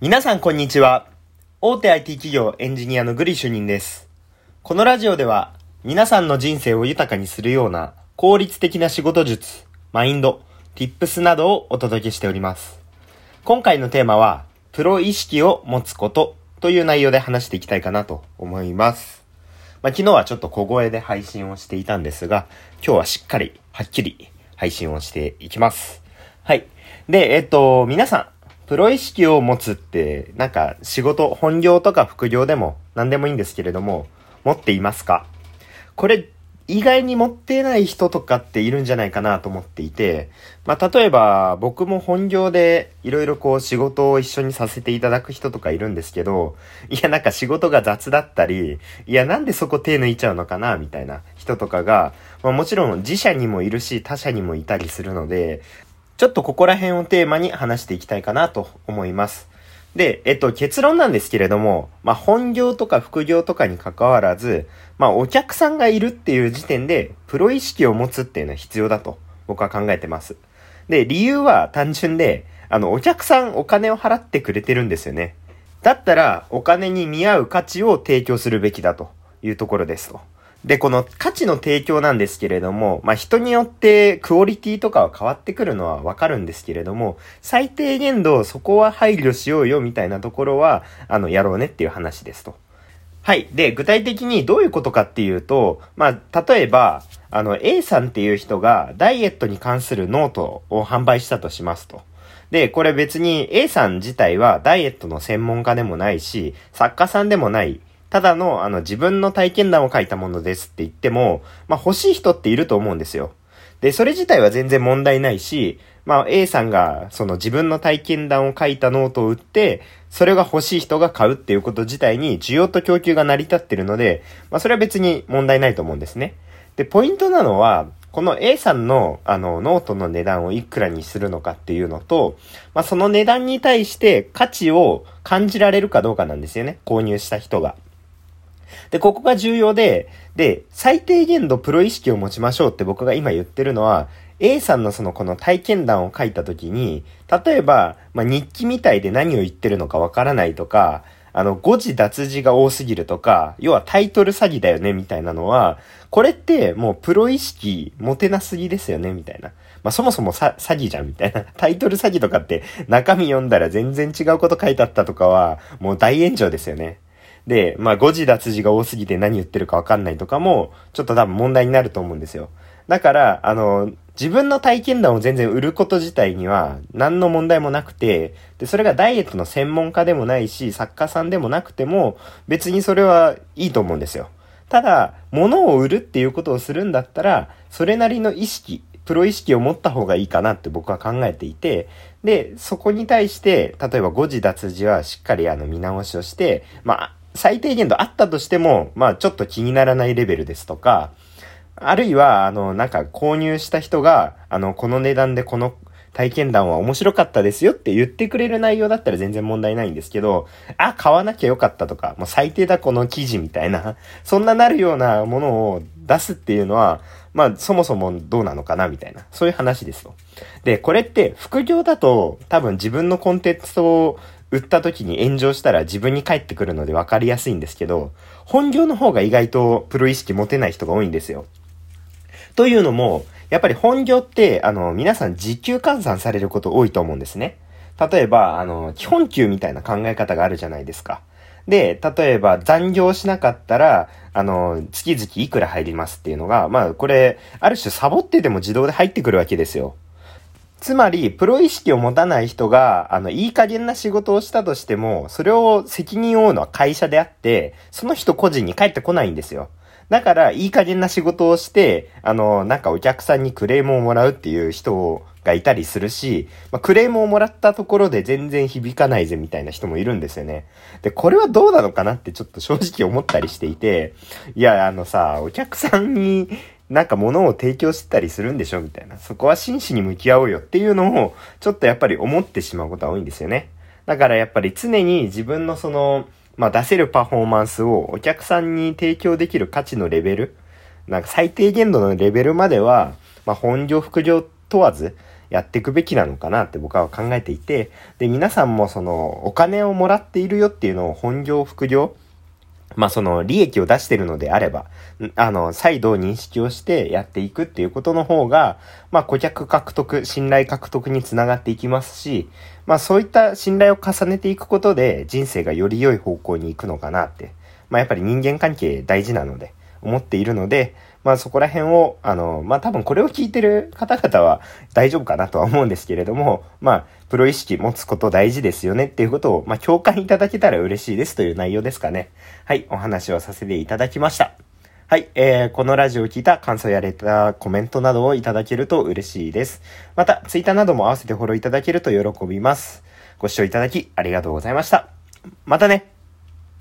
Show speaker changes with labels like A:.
A: 皆さんこんにちは。大手 IT 企業エンジニアのグリ主任です。このラジオでは皆さんの人生を豊かにするような効率的な仕事術、マインド、tips などをお届けしております。今回のテーマは、プロ意識を持つことという内容で話していきたいかなと思います。まあ、昨日はちょっと小声で配信をしていたんですが、今日はしっかり、はっきり配信をしていきます。はい。で、えっと、皆さん、プロ意識を持つって、なんか仕事、本業とか副業でも何でもいいんですけれども、持っていますか？これ、意外に持ってない人とかっているんじゃないかなと思っていて、まあ、例えば僕も本業でいろいろこう仕事を一緒にさせていただく人とかいるんですけど、いやなんか仕事が雑だったり、いやなんでそこ手抜いちゃうのかな？みたいな人とかが、まあ、もちろん自社にもいるし他社にもいたりするので、ちょっとここら辺をテーマに話していきたいかなと思います。で、えっと、結論なんですけれども、まあ、本業とか副業とかに関わらず、まあ、お客さんがいるっていう時点で、プロ意識を持つっていうのは必要だと、僕は考えてます。で、理由は単純で、あの、お客さんお金を払ってくれてるんですよね。だったら、お金に見合う価値を提供するべきだというところですと。で、この価値の提供なんですけれども、まあ、人によってクオリティとかは変わってくるのはわかるんですけれども、最低限度そこは配慮しようよみたいなところは、あの、やろうねっていう話ですと。はい。で、具体的にどういうことかっていうと、まあ、例えば、あの、A さんっていう人がダイエットに関するノートを販売したとしますと。で、これ別に A さん自体はダイエットの専門家でもないし、作家さんでもない、ただの、あの、自分の体験談を書いたものですって言っても、まあ、欲しい人っていると思うんですよ。で、それ自体は全然問題ないし、まあ、A さんが、その自分の体験談を書いたノートを売って、それが欲しい人が買うっていうこと自体に需要と供給が成り立ってるので、まあ、それは別に問題ないと思うんですね。で、ポイントなのは、この A さんの、あの、ノートの値段をいくらにするのかっていうのと、まあ、その値段に対して価値を感じられるかどうかなんですよね。購入した人が。で、ここが重要で、で、最低限度プロ意識を持ちましょうって僕が今言ってるのは、A さんのそのこの体験談を書いた時に、例えば、まあ、日記みたいで何を言ってるのかわからないとか、あの、誤字脱字が多すぎるとか、要はタイトル詐欺だよね、みたいなのは、これってもうプロ意識持てなすぎですよね、みたいな。まあ、そもそもさ詐欺じゃん、みたいな。タイトル詐欺とかって中身読んだら全然違うこと書いてあったとかは、もう大炎上ですよね。で、まあ、誤字脱字が多すぎて何言ってるかわかんないとかも、ちょっと多分問題になると思うんですよ。だから、あの、自分の体験談を全然売ること自体には何の問題もなくて、で、それがダイエットの専門家でもないし、作家さんでもなくても、別にそれはいいと思うんですよ。ただ、物を売るっていうことをするんだったら、それなりの意識、プロ意識を持った方がいいかなって僕は考えていて、で、そこに対して、例えば誤字脱字はしっかりあの見直しをして、まあ、最低限度あったとしても、まあちょっと気にならないレベルですとか、あるいは、あの、なんか購入した人が、あの、この値段でこの体験談は面白かったですよって言ってくれる内容だったら全然問題ないんですけど、あ、買わなきゃよかったとか、もう最低だこの記事みたいな、そんななるようなものを出すっていうのは、まあそもそもどうなのかなみたいな、そういう話ですよ。で、これって副業だと多分自分のコンテンツを売った時に炎上したら自分に返ってくるので分かりやすいんですけど、本業の方が意外とプロ意識持てない人が多いんですよ。というのも、やっぱり本業って、あの、皆さん時給換算されること多いと思うんですね。例えば、あの、基本給みたいな考え方があるじゃないですか。で、例えば残業しなかったら、あの、月々いくら入りますっていうのが、まあ、これ、ある種サボってでも自動で入ってくるわけですよ。つまり、プロ意識を持たない人が、あの、いい加減な仕事をしたとしても、それを責任を負うのは会社であって、その人個人に返ってこないんですよ。だから、いい加減な仕事をして、あの、なんかお客さんにクレームをもらうっていう人がいたりするし、まあ、クレームをもらったところで全然響かないぜみたいな人もいるんですよね。で、これはどうなのかなってちょっと正直思ったりしていて、いや、あのさ、お客さんに、なんか物を提供してたりするんでしょみたいな。そこは真摯に向き合おうよっていうのを、ちょっとやっぱり思ってしまうことは多いんですよね。だからやっぱり常に自分のその、まあ出せるパフォーマンスをお客さんに提供できる価値のレベル、なんか最低限度のレベルまでは、まあ本業副業問わず、やっていくべきなのかなって僕は考えていて、で、皆さんもその、お金をもらっているよっていうのを本業、副業、まあその利益を出してるのであれば、あの、再度認識をしてやっていくっていうことの方が、まあ顧客獲得、信頼獲得につながっていきますし、まあそういった信頼を重ねていくことで人生がより良い方向に行くのかなって。まあやっぱり人間関係大事なので、思っているので、まあそこら辺を、あの、まあ多分これを聞いてる方々は大丈夫かなとは思うんですけれども、まあプロ意識持つこと大事ですよねっていうことを、まあ共感いただけたら嬉しいですという内容ですかね。はい、お話をさせていただきました。はい、えー、このラジオを聞いた感想やレター、コメントなどをいただけると嬉しいです。また、ツイッターなども合わせてフォローいただけると喜びます。ご視聴いただきありがとうございました。またね